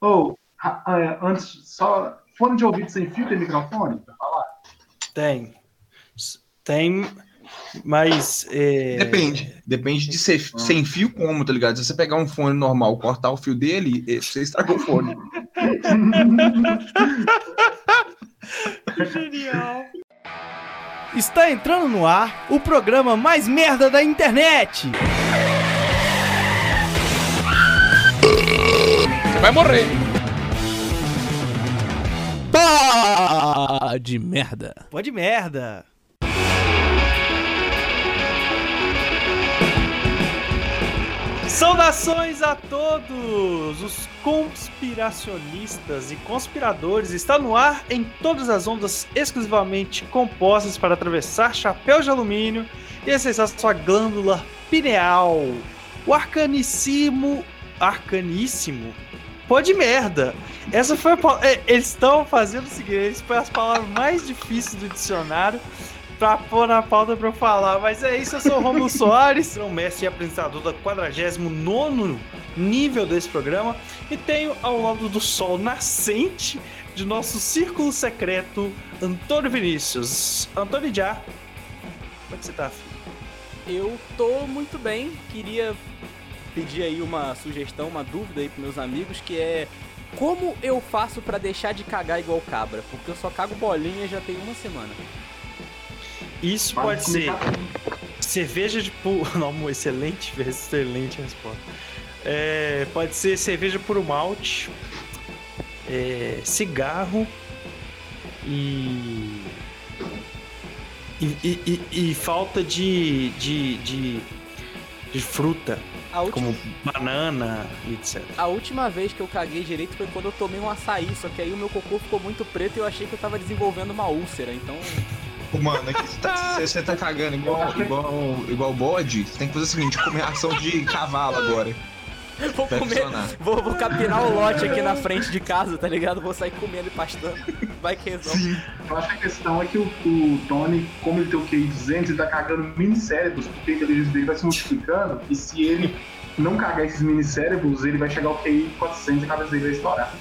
Ou, oh, antes, só. Fone de ouvido sem fio tem microfone pra falar? Tem. Tem, mas. É... Depende. Depende de ser ah. sem fio como, tá ligado? Se você pegar um fone normal, cortar o fio dele, você estragou o fone. Genial. Está entrando no ar o programa mais merda da internet. Vai morrer. Pode merda. Pode merda. Saudações a todos os conspiracionistas e conspiradores. Está no ar em todas as ondas exclusivamente compostas para atravessar chapéu de alumínio e acessar sua glândula pineal. O arcaníssimo, arcaníssimo, pô de merda. Essa foi a, é, eles estão fazendo o seguinte, eles foi as palavras mais difíceis do dicionário pra pôr na pauta pra eu falar. Mas é isso, eu sou o Romulo Soares, sou mestre e apresentador da 49 nível desse programa. E tenho ao lado do sol nascente de nosso círculo secreto, Antônio Vinícius. Antônio Já, como é que você tá, filho? Eu tô muito bem, queria pedir aí uma sugestão, uma dúvida aí pros meus amigos, que é como eu faço para deixar de cagar igual cabra? Porque eu só cago bolinha já tem uma semana. Isso pode ser cerveja de puro. Não, excelente, excelente resposta. É, pode ser cerveja puro malte, é, cigarro e e, e, e, falta de, de, de, de fruta, última... como banana e etc. A última vez que eu caguei direito foi quando eu tomei um açaí, só que aí o meu cocô ficou muito preto e eu achei que eu tava desenvolvendo uma úlcera, então Mano, aqui você tá, você tá cagando igual, igual, igual bode, você tem que fazer o seguinte, comer ação de cavalo agora. Vou comer, vou, vou capinar o lote aqui na frente de casa, tá ligado? Vou sair comendo e pastando. Vai que resolve. Sim. Eu acho que a questão é que o, o Tony, como ele tem o QI 200, ele tá cagando mini cérebros, porque a inteligência dele vai se multiplicando, e se ele não cagar esses mini cérebros, ele vai chegar ao QI 400 e a cabeça dele vai estourar.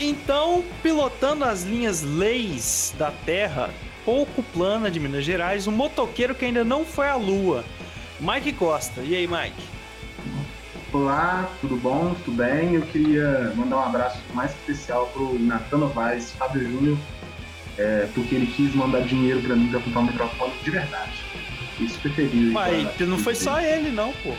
Então, pilotando as linhas leis da Terra, pouco plana de Minas Gerais, um motoqueiro que ainda não foi à Lua. Mike Costa. E aí, Mike? Olá, tudo bom? Tudo bem? Eu queria mandar um abraço mais especial pro Natan Novaes, Fábio Júnior, é, porque ele quis mandar dinheiro para mim para comprar um microfone de verdade. Isso preferiu. Mas não foi só ele, não, pô.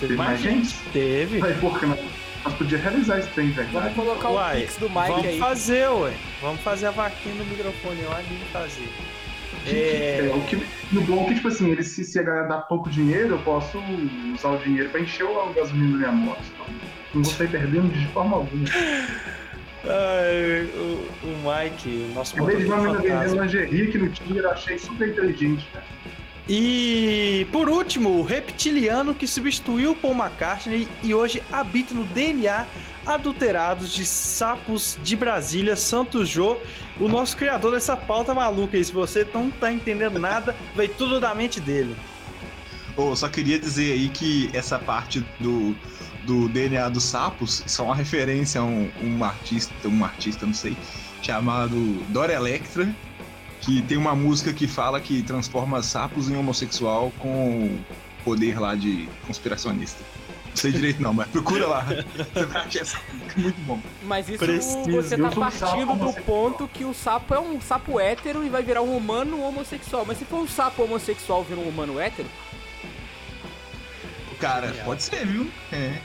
Teve, Teve mais gente? gente? Teve. Mas por que não? Nós podíamos realizar esse trem, velho. Vamos colocar o uai, Pix do Mike vamos aí. Vamos fazer, ué. Vamos fazer a vaquinha no microfone lá e fazer. É... é... o que, no bom é que, tipo assim, ele, se, se a galera dá pouco dinheiro, eu posso usar o dinheiro pra encher o gasolina da minha moto. Então, não vou sair perdendo de forma alguma. Ai, o, o Mike, o nosso de ver uma menina vendendo lingerie aqui no Tinder, achei super inteligente, cara. E por último, o reptiliano que substituiu Paul McCartney e hoje habita no DNA adulterados de sapos de Brasília, Santos Jô, o nosso criador dessa pauta maluca. E se você não tá entendendo nada, veio tudo da mente dele. Oh, só queria dizer aí que essa parte do, do DNA dos sapos são uma referência a um, um artista, um artista, não sei, chamado Dora Electra, que tem uma música que fala que transforma sapos em homossexual com poder lá de conspiracionista. Não sei direito não, mas procura lá. Você vai achar muito bom. Mas isso Preciso. você tá partindo do ponto que o sapo é um sapo hétero e vai virar um humano homossexual. Mas se for um sapo homossexual virar um humano hétero? Cara, pode ser, viu? É.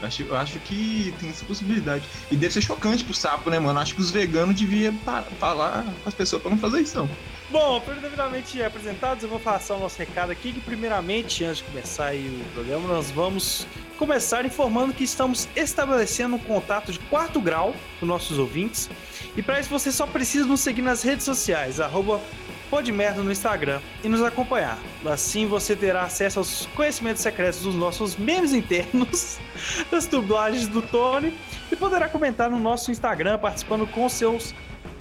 Eu acho, eu acho que tem essa possibilidade. E deve ser chocante pro sapo, né, mano? Acho que os veganos deviam falar com as pessoas pra não fazer isso, não. Bom, devidamente apresentados, eu vou passar o nosso recado aqui, que primeiramente, antes de começar o programa, nós vamos começar informando que estamos estabelecendo um contato de quarto grau com nossos ouvintes. E para isso você só precisa nos seguir nas redes sociais, arroba Pode Merda no Instagram e nos acompanhar. Assim você terá acesso aos conhecimentos secretos dos nossos memes internos, das dublagens do Tony e poderá comentar no nosso Instagram participando com seus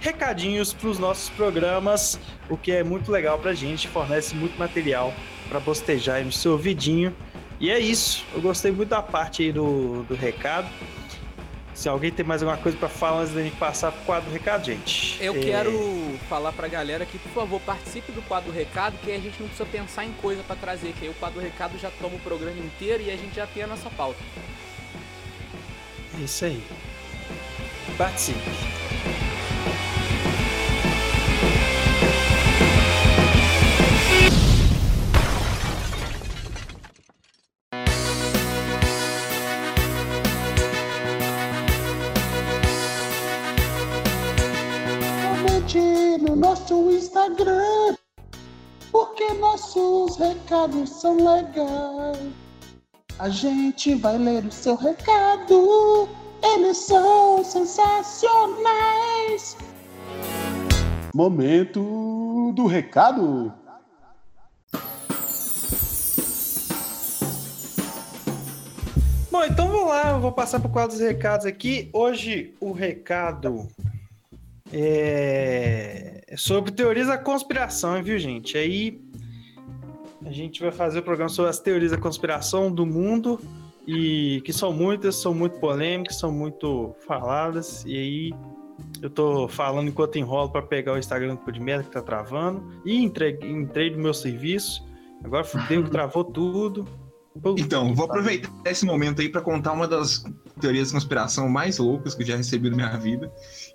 recadinhos para os nossos programas, o que é muito legal para a gente, fornece muito material para bostejar aí no seu ouvidinho E é isso. Eu gostei muito da parte aí do, do recado. Se alguém tem mais alguma coisa para falar antes da gente passar pro quadro do recado, gente. Eu é... quero falar pra galera que, por favor, participe do quadro do recado, que aí a gente não precisa pensar em coisa para trazer, que aí o quadro do recado já toma o programa inteiro e a gente já tem a nossa pauta. É isso aí. Participe. Nossos recados são legais. A gente vai ler o seu recado, eles são sensacionais. Momento do recado. Bom, então vamos lá, eu vou passar para o quadro dos recados aqui. Hoje o recado é sobre teorias da conspiração, viu, gente? Aí a gente vai fazer o programa sobre as teorias da conspiração do mundo e que são muitas, são muito polêmicas, são muito faladas e aí eu tô falando enquanto enrolo para pegar o Instagram do de merda que tá travando e entrei, entrei no meu serviço. Agora fudeu que travou tudo. Então, vou aproveitar esse momento aí para contar uma das teorias de conspiração mais loucas que eu já recebi na minha vida,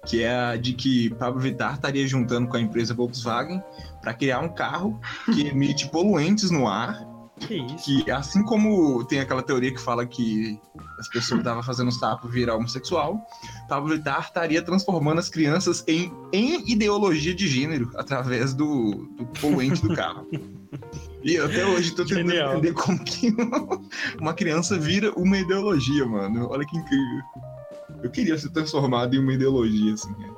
que é a de que Pablo Vittar estaria juntando com a empresa Volkswagen para criar um carro que emite poluentes no ar. Que isso? Que assim como tem aquela teoria que fala que as pessoas estavam fazendo sapo virar homossexual, Pablo Vittar estaria transformando as crianças em, em ideologia de gênero através do, do poluente do carro. E até hoje tô tentando Genial. entender como que uma criança vira uma ideologia, mano. Olha que incrível. Eu queria ser transformado em uma ideologia, assim. Né?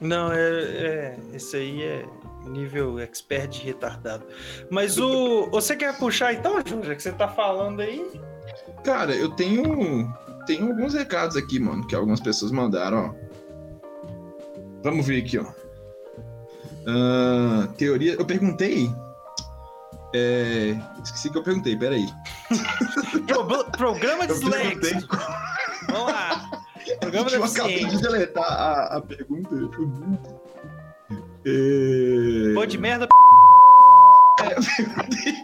Não, é, é. Esse aí é nível expert de retardado. Mas o. Você quer puxar então, Júlia, que você tá falando aí? Cara, eu tenho. Tenho alguns recados aqui, mano, que algumas pessoas mandaram, ó. Vamos ver aqui, ó. Uh, teoria. Eu perguntei é... Esqueci que eu perguntei, peraí. Pro, programa de slangs. Vamos lá. Programa eu acabei de deletar a, a pergunta. É... Pô de merda. É, eu perguntei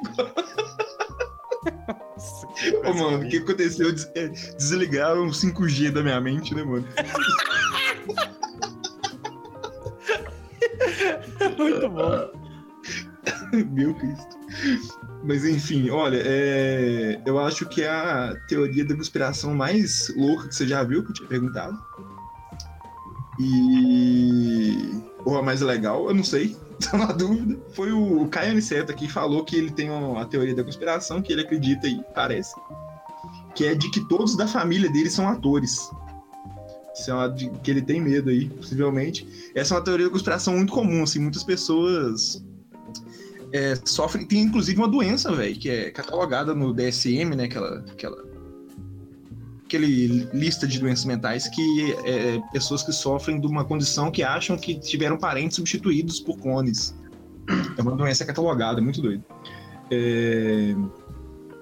Ô, mano, o que aconteceu? É, desligaram o 5G da minha mente, né, mano? Muito bom. Meu Cristo. Mas enfim, olha, é... eu acho que é a teoria da conspiração mais louca que você já viu, que eu tinha perguntado. E. Ou a mais legal, eu não sei, tô na dúvida. Foi o Caio Aniceto que falou que ele tem uma teoria da conspiração que ele acredita e parece. Que é de que todos da família dele são atores. Isso é uma de, que ele tem medo aí, possivelmente. Essa é uma teoria da conspiração muito comum, assim, muitas pessoas é, sofre, tem inclusive uma doença, velho, que é catalogada no DSM, né? Aquela, aquela aquele lista de doenças mentais que é pessoas que sofrem de uma condição que acham que tiveram parentes substituídos por clones. É uma doença catalogada, é muito doido. É...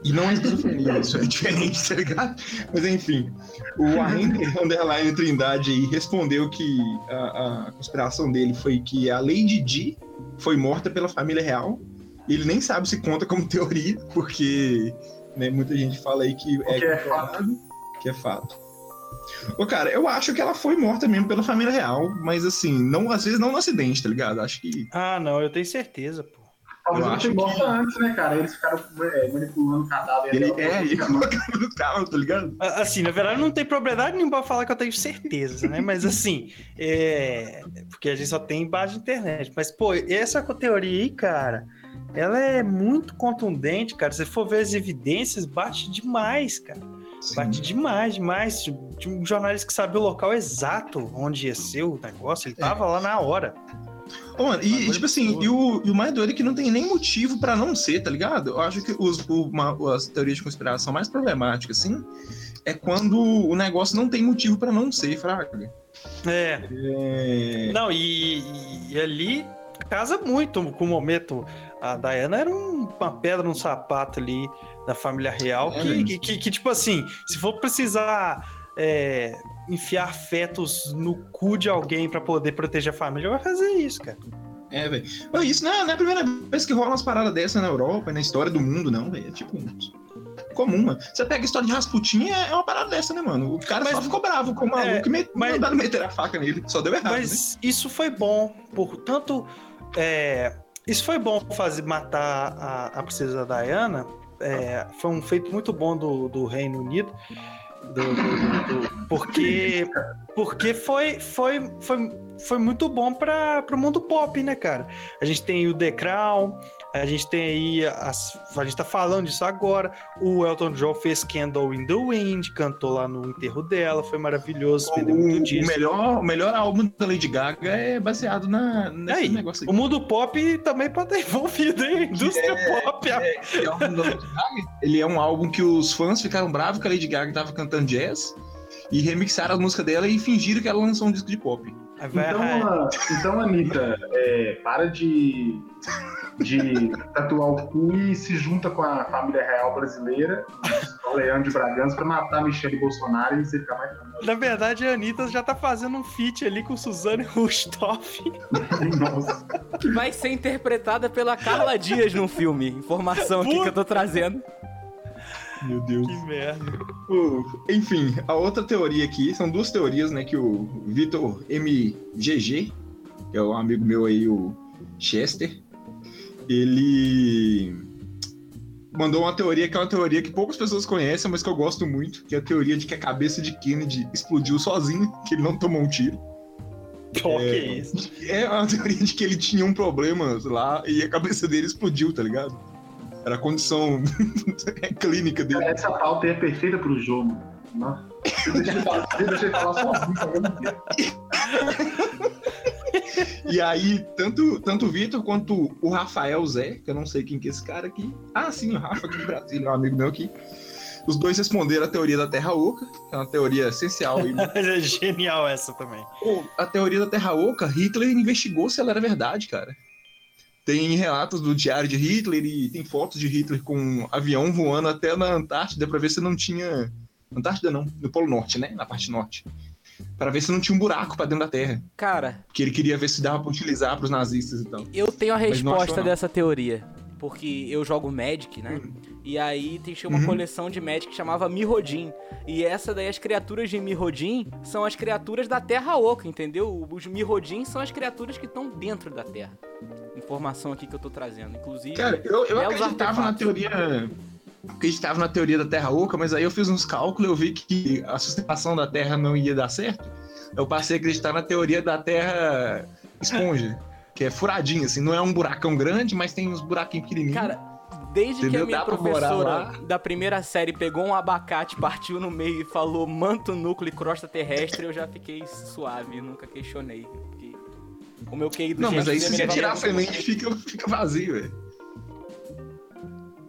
E não é esquizofrenia, isso é diferente, tá ligado? Mas enfim, o Arrender Underline Trindade respondeu que a, a conspiração dele foi que a Lady Di foi morta pela família real. Ele nem sabe se conta como teoria, porque né, muita gente fala aí que é, é fato. Que é fato. Ô, cara, eu acho que ela foi morta mesmo pela família real, mas assim, não, às vezes não no acidente, tá ligado? Acho que. Ah, não, eu tenho certeza, pô. Talvez foi morta que... antes, né, cara? Eles ficaram é, manipulando o cadáver. Ele, é, ele colocando no carro, tá ligado? Assim, na verdade, não tem propriedade nenhuma pra falar que eu tenho certeza, né? Mas assim, é... porque a gente só tem base de internet. Mas, pô, essa teoria aí, cara, ela é muito contundente, cara. Se for ver as evidências, bate demais, cara. Sim. Bate demais, demais. Tinha um jornalista que sabia o local exato onde ia ser o negócio, ele tava é. lá na hora. Oh, mano, e, tipo assim, e o, e o mais doido é que não tem nem motivo para não ser, tá ligado? Eu acho que os, o, uma, as teorias de conspiração mais problemáticas, assim, é quando o negócio não tem motivo para não ser, fraga. É. é. Não, e, e, ali casa muito com o momento. A Diana era um- uma pedra no sapato ali da família real. É, que, que, que, que, tipo assim, se for precisar é, enfiar fetos no cu de alguém pra poder proteger a família, vai fazer isso, cara. É, velho. Isso não é, não é a primeira vez que rola umas paradas dessas na Europa, na história do mundo, não, velho. É tipo. Comum, mano. Você pega a história de Rasputin, é é uma parada dessa, né, mano? O cara Mas- só ficou bravo com o maluco É, e met... mas- mandaram meter a faca nele. Só deu errado. né? Mas isso foi bom, portanto, é, isso foi bom fazer matar a, a princesa Diana. é, foi um feito muito bom do, do Reino Unido. Do- do- do- porque porque foi, foi, foi, foi muito bom para o mundo pop, né, cara? A gente tem o The Crown, a gente tem aí, as, a gente tá falando disso agora. O Elton John fez Candle in the Wind, cantou lá no enterro dela, foi maravilhoso, O, muito o melhor, o melhor álbum da Lady Gaga é baseado na, nesse Aí, negócio O aí. mundo pop também pode estar envolvido, hein? A indústria pop. a- Esse álbum da Lady Gaga, Ele é um álbum que os fãs ficaram bravos que a Lady Gaga tava cantando jazz e remixaram a música dela e fingiram que ela lançou um disco de pop. Vai- Então, ah, então Anitta, é, para de, de tatuar o cu e se junta com a família real brasileira, o Leão de Bragança, pra matar Michele Bolsonaro e você ficar mais famoso. Na verdade, a Anitta já tá fazendo um feat ali com Suzane Rustoff. Nossa. Que vai ser interpretada pela Carla Dias no filme. Informação aqui que eu tô trazendo. Meu Deus. Que merda. Enfim, a outra teoria aqui, são duas teorias, né, que o Vitor MGG, que é um amigo meu aí, o Chester, ele mandou uma teoria que é uma teoria que poucas pessoas conhecem, mas que eu gosto muito, que é a teoria de que a cabeça de Kennedy explodiu sozinho, que ele não tomou um tiro. Pô, que isso? É uma teoria de que ele tinha um problema lá e a cabeça dele explodiu, tá ligado? Era a condição clínica dele. Essa pauta é perfeita pro jogo. Nossa. Eu deixei falar, eu deixei falar sozinho? E aí, tanto, tanto o Vitor quanto o Rafael Zé, que eu não sei quem que é esse cara aqui. Ah, sim, o Rafa aqui de Brasília, um amigo meu aqui. Os dois responderam a teoria da Terra Oca, que é uma teoria essencial. E, É genial essa também. a teoria da Terra Oca, Hitler investigou se ela era verdade, cara. Tem relatos do diário de Hitler e tem fotos de Hitler com um avião voando até na Antártida pra ver se não tinha. Antártida não, no Polo Norte, né? Na parte norte. Pra ver se não tinha um buraco pra dentro da Terra. Cara, Que ele queria ver se dava pra utilizar pros nazistas e tal. eu tenho a resposta dessa teoria. Porque eu jogo Magic, né? E aí tem- tinha uma Uhum. coleção de Magic que chamava Mirrodin. E essa daí, as criaturas de Mirrodin são as criaturas da Terra Oca, entendeu? Os Mirrodin são as criaturas que estão dentro da Terra. Informação aqui que eu tô trazendo. Inclusive, Cara, eu, eu belos acreditava na teoria. Acreditava na teoria da Terra Oca, mas aí eu fiz uns cálculos e eu vi que a sustentação da Terra não ia dar certo. Eu passei a acreditar na teoria da Terra esponja, que é furadinha, assim, não é um buracão grande, mas tem uns buraquinhos pequenininhos. Cara, desde que Entendeu? a minha professora da primeira série pegou um abacate, partiu no meio e falou manto núcleo e crosta terrestre, eu já fiquei suave, nunca questionei. Porque o meu QI do não, mas aí se me você tirar a semente, fica, fica vazio, velho.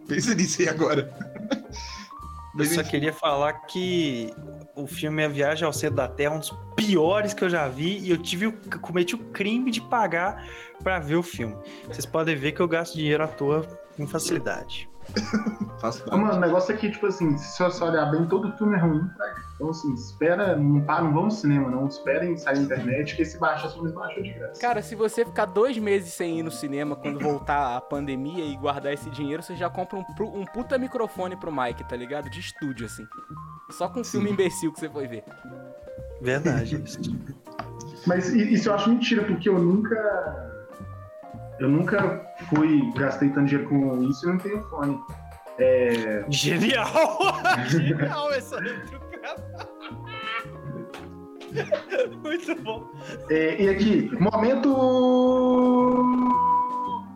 Pensa nisso aí agora. Eu só queria falar que o filme A Viagem ao Centro da Terra é um dos piores que eu já vi e eu tive o, cometi o crime de pagar pra ver o filme. Vocês podem ver que eu gasto dinheiro à toa com facilidade. Mano, o negócio é que, tipo assim, se você olhar bem, todo filme é ruim, tá? Então, assim, espera, não, pá, não vão no cinema, não. Esperem sair na internet, que esse baixa os filmes baixou de graça. Cara, se você ficar dois meses sem ir no cinema quando voltar a pandemia e guardar esse dinheiro, você já compra um, um puta microfone pro Mike, tá ligado? De estúdio, assim. Só com um filme imbecil que você foi ver. Verdade isso. Mas isso eu acho mentira, porque eu nunca. Eu nunca fui, gastei tanto dinheiro com isso e não tenho fone. É. Genial! Genial essa retrucada. Muito bom. É, e aqui, momento.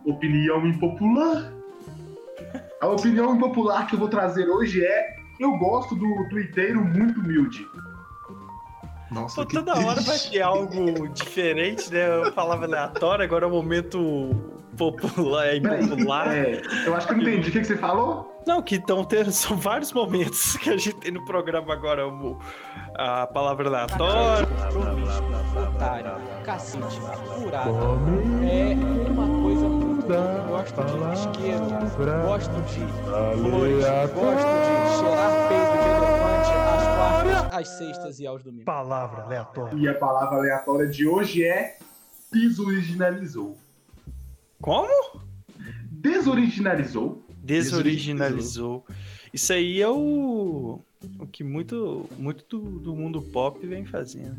Opinião impopular. A opinião impopular que eu vou trazer hoje é: eu gosto do tuiteiro muito humilde. Nossa, Pô, que toda hora vai triste. ter algo diferente, né? Eu falava aleatório, agora é o momento popular, é impopular. é, eu acho que eu não entendi. O que, que você falou? Não, que estão tendo, são vários momentos que a gente tem no programa agora, o- a palavra aleatória. Otário, cacete, furado. É uma coisa muito. Eu gosto de isqueiro, gosto de flores, gosto de cheirar peito de elefante às quartas, às sextas e aos domingos. Palavra aleatória. E a palavra aleatória de hoje é desoriginalizou. Como? Desoriginalizou. Desoriginalizou. Isso aí é o, o que muito, muito do, do mundo pop vem fazendo.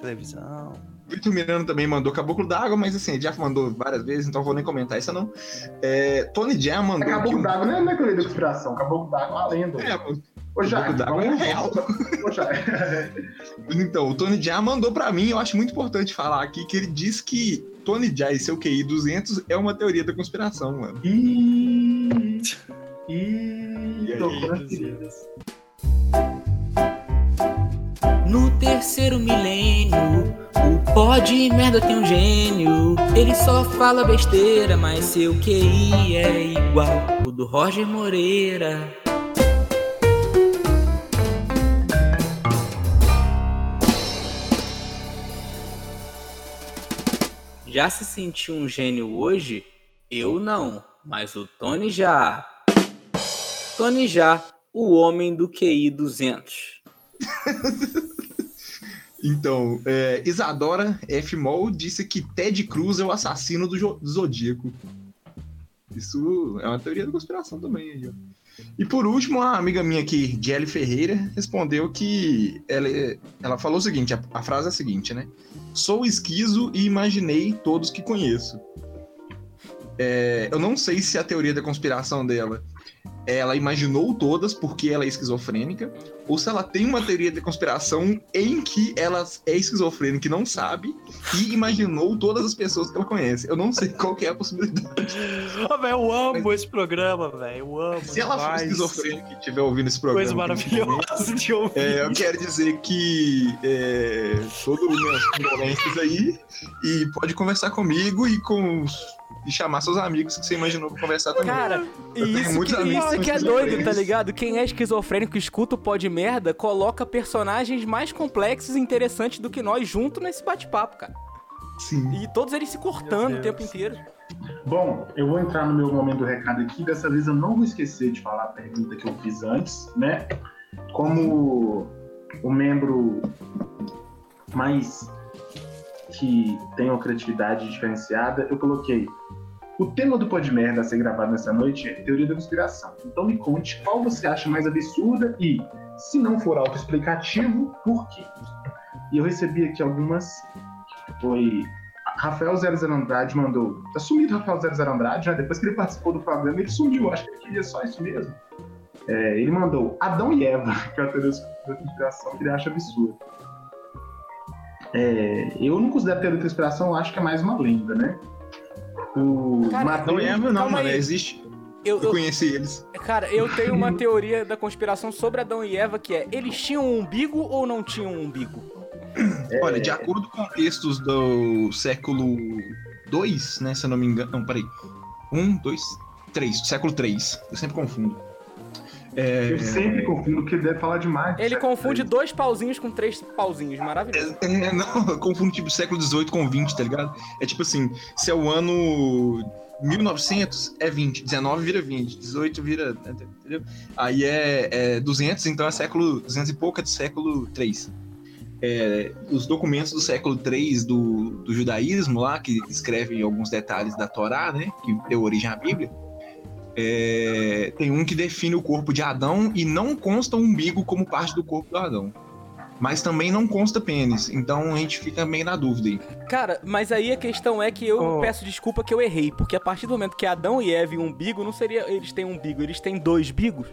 Televisão. Vitor Miranda também mandou Caboclo d'Água, mas assim, já mandou várias vezes, então eu vou nem comentar isso não. É, Tony Jaa mandou aqui Caboclo um... d'água não é, não é teoria da conspiração. Caboclo d'água é uma lenda. É, Ô, Jair, Caboclo d'Água é real. Ô. Então, o Tony Jaa mandou pra mim, eu acho muito importante falar aqui, que ele diz que Tony Jaa e seu QI 200 é uma teoria da conspiração, mano. Ih, ih, E aí. No terceiro milênio, o pó de merda tem um gênio. Ele só fala besteira, mas seu QI é igual o do Roger Moreira. Já se sentiu um gênio hoje? Eu não, mas o Tony já. Tony já, o homem do QI 200. Então, é, Isadora F. Moll disse que Ted Cruz é o assassino do, do Zodíaco. Isso é uma teoria da conspiração também. Aí, ó. E por último, a amiga minha aqui, Jelly Ferreira, respondeu que ela, ela falou o seguinte: a, a frase é a seguinte, né? Sou esquizo e imaginei todos que conheço. É, eu não sei se a teoria da conspiração dela ela imaginou todas porque ela é esquizofrênica, ou se ela tem uma teoria da conspiração em que ela é esquizofrênica e não sabe, e imaginou todas as pessoas que ela conhece. Eu não sei qual que é a possibilidade. Ô, velho, eu amo esse programa, velho. Eu amo. Se ela for esquizofrênica e estiver ouvindo esse programa. Coisa maravilhosa de ouvir. É, eu quero dizer que é, todo minhas condolências aí e pode conversar comigo e com os- e chamar seus amigos que você imaginou pra conversar também. Cara, Eu e isso que, isso que é doido, tá ligado? Quem é esquizofrênico, escuta o pó de merda, coloca personagens mais complexos e interessantes do que nós junto nesse bate-papo, cara. Sim. E todos eles se cortando o tempo inteiro. Bom, eu vou entrar no meu momento do recado aqui. Dessa vez eu não vou esquecer de falar a pergunta que eu fiz antes, né? Como o membro mais que tem uma criatividade diferenciada, eu coloquei. O tema do Pod Merda a ser gravado nessa noite é teoria da conspiração. Então me conte qual você acha mais absurda e, se não for autoexplicativo, por quê? E eu recebi aqui algumas. Foi Rafael 00 Andrade mandou. Tá sumido Rafael 00 Andrade, né? Depois que ele participou do programa, ele sumiu. Acho que ele queria só isso mesmo. É, ele mandou Adão e Eva, que é a teoria da conspiração que ele acha absurda. É, eu não considero teoria da conspiração, acho que é mais uma lenda, né? O Cara, Não Mateus- é, não, mano. aí. Existe. Eu, Eu eu- conheci eles. cara, eu tenho uma teoria da conspiração sobre Adão e Eva que é: eles tinham um umbigo ou não tinham um umbigo? Olha, de acordo com textos do século II, né? Se eu não me engano. Não, peraí. Um, dois, três. Século III. Eu sempre confundo. É, Eu sempre confundo que ele deve falar demais. Ele confunde dois pauzinhos com três pauzinhos, maravilhoso. é, não, eu confundo tipo século XVIII com 20, tá ligado? É tipo assim, se é o ano 1900, é 20. 19 vira 20. 18 vira. Entendeu? Aí é, é 200, então é século 200 e pouco, é do século 3. É, os documentos do século 3 do, do judaísmo lá, que escrevem alguns detalhes da Torá, né? Que deu origem à Bíblia. É, tem um que define o corpo de Adão e não consta o umbigo como parte do corpo do Adão. Mas também não consta pênis. Então a gente fica meio na dúvida aí. Cara, mas aí a questão é que eu Oh. peço desculpa que eu errei, porque a partir do momento que Adão e Eva e umbigo, não seria eles têm umbigo, eles têm dois bigos.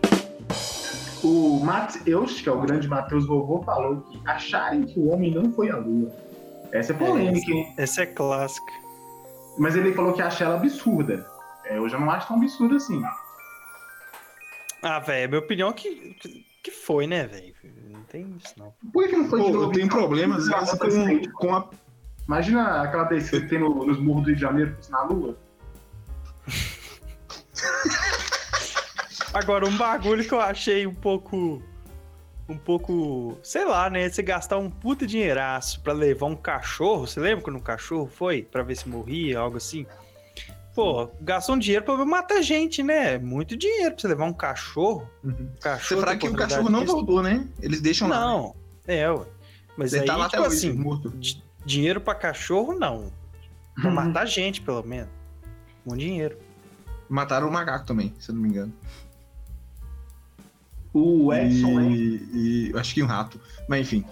O Mateus, que é o grande Mateus Vovô, falou que acharem que o homem não foi à lua. Essa é polêmica, hein? Essa é clássica. Mas ele falou que acha ela absurda. É, eu já não acho tão absurda assim. Ah, velho, minha opinião é que, que- que foi, né, velho? Não tem isso, não. Por que não foi Pô, de eu novo? tenho então? problemas vezes, com, com a. Imagina aquela descida que tem no- nos morros do Rio de Janeiro, na lua. Agora, um bagulho que eu achei um pouco. Um pouco. Sei lá, né? Você gastar um puta dinheiraço pra levar um cachorro. Você lembra quando um cachorro foi? Pra ver se morria, algo assim? Pô, gastou um dinheiro pra matar gente, né? Muito dinheiro pra você levar um cachorro. Um Você cachorro fala tem que o cachorro não voltou, né? Eles deixam lá. Não, é, ué. Mas Ele aí, tá lá tipo até assim, morto. di- dinheiro pra cachorro, não. Pra matar gente, pelo menos. Um dinheiro. Mataram o macaco também, se eu não me engano. O Edson, e, e acho que um rato. Mas enfim.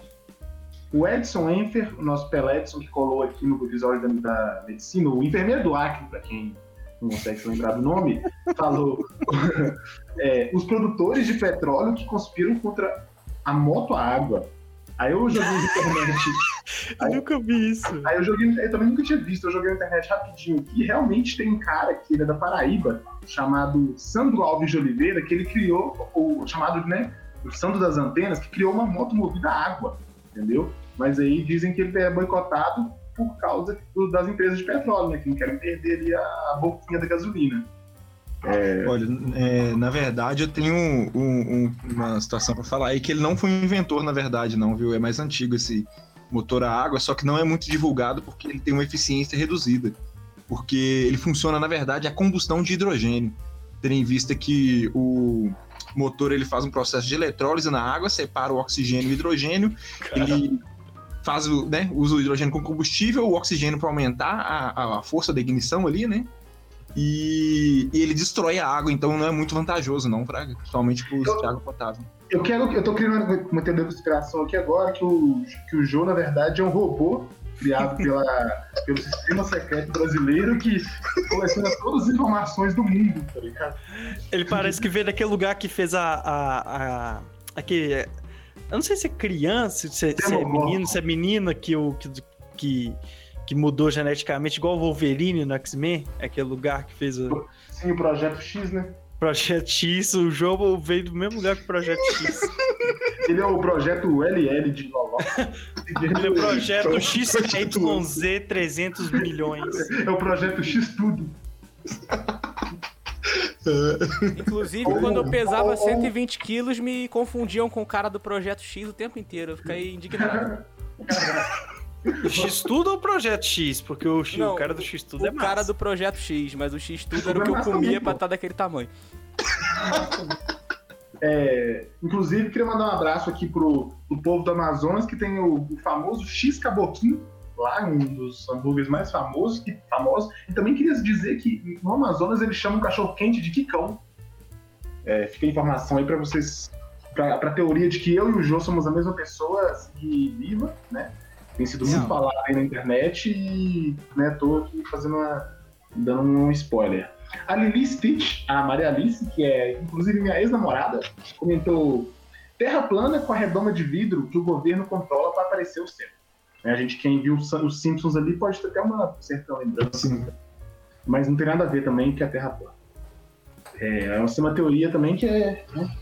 O Edson Enfer, o nosso Peledson que colou aqui no episódio da, da medicina, o enfermeiro do Acre, pra quem não consegue se lembrar do nome, falou é, os produtores de petróleo que conspiram contra a moto à água. Aí eu joguei na internet. Eu nunca vi isso. Aí eu joguei, eu também nunca tinha visto, eu joguei na internet rapidinho. E realmente tem um cara que ele é da Paraíba, chamado Sandro Alves de Oliveira, que ele criou o chamado, né, o Santo das Antenas, que criou uma moto movida a água, entendeu? Mas aí dizem que ele é boicotado por causa das empresas de petróleo, né, que não querem perder ali a, boquinha da gasolina. Olha, é, na verdade, eu tenho um- um- uma situação pra falar aí que ele não foi um inventor, na verdade, não, viu? É mais antigo esse motor a água, só que não é muito divulgado porque ele tem uma eficiência reduzida. Porque ele funciona, na verdade, a combustão de hidrogênio. Tendo em vista que o motor ele faz um processo de eletrólise na água, separa o oxigênio e o hidrogênio, ele faz o, né, usa o hidrogênio como combustível, o oxigênio para aumentar a, a força da ignição ali, né? E, e ele destrói a água, então não é muito vantajoso, não, pra, principalmente para de água potável. Eu quero, eu tô criando uma, uma teoria da conspiração aqui agora, que o, que o Joe, na verdade, é um robô criado pela, pelo sistema secreto brasileiro que coleciona todas as informações do mundo, tá ligado? Ele parece que veio daquele lugar que fez a. a, a aquele, eu não sei se é criança, se, é- se é menino, se é menina que, o, que, que, que mudou geneticamente, igual o Wolverine no X-Men, aquele lugar que fez o Sim, o Projeto X, né? Projeto X. O jogo veio do mesmo lugar que o Projeto X. Ele é o Projeto LL de Loló. Ele é o Projeto XYZ 300 milhões. É o Projeto X Tudo. Inclusive, Oh, quando eu pesava oh, oh. 120 quilos, me confundiam com o cara do Projeto X o tempo inteiro. Eu fiquei indignado. O X tudo ou o Projeto X? Porque o, X- Não, o cara do X tudo é o cara do Projeto X, mas o X tudo era o é que eu massa comia pra estar daquele tamanho. É, inclusive, queria mandar um abraço aqui pro, pro povo do Amazonas, que tem o, o famoso X Caboquinho, lá, um dos hambúrgueres mais famosos e famosos. E também queria dizer que no Amazonas eles chamam o cachorro quente de Kikão. É, fica a informação aí pra vocês, pra, pra teoria de que eu e o Jô somos a mesma pessoa e viva, né? Tem sido muito Não. falado aí na internet e, né, tô aqui fazendo uma, dando um spoiler. A Lili Stitch, a Maria Alice, que é inclusive minha ex-namorada, comentou terra plana com a redoma de vidro que o governo controla para aparecer o céu. Né, A gente, quem viu os Simpsons ali, pode ter até uma certa lembrança, mas não tem nada a ver também que a terra plana. É, é uma teoria também que é. né?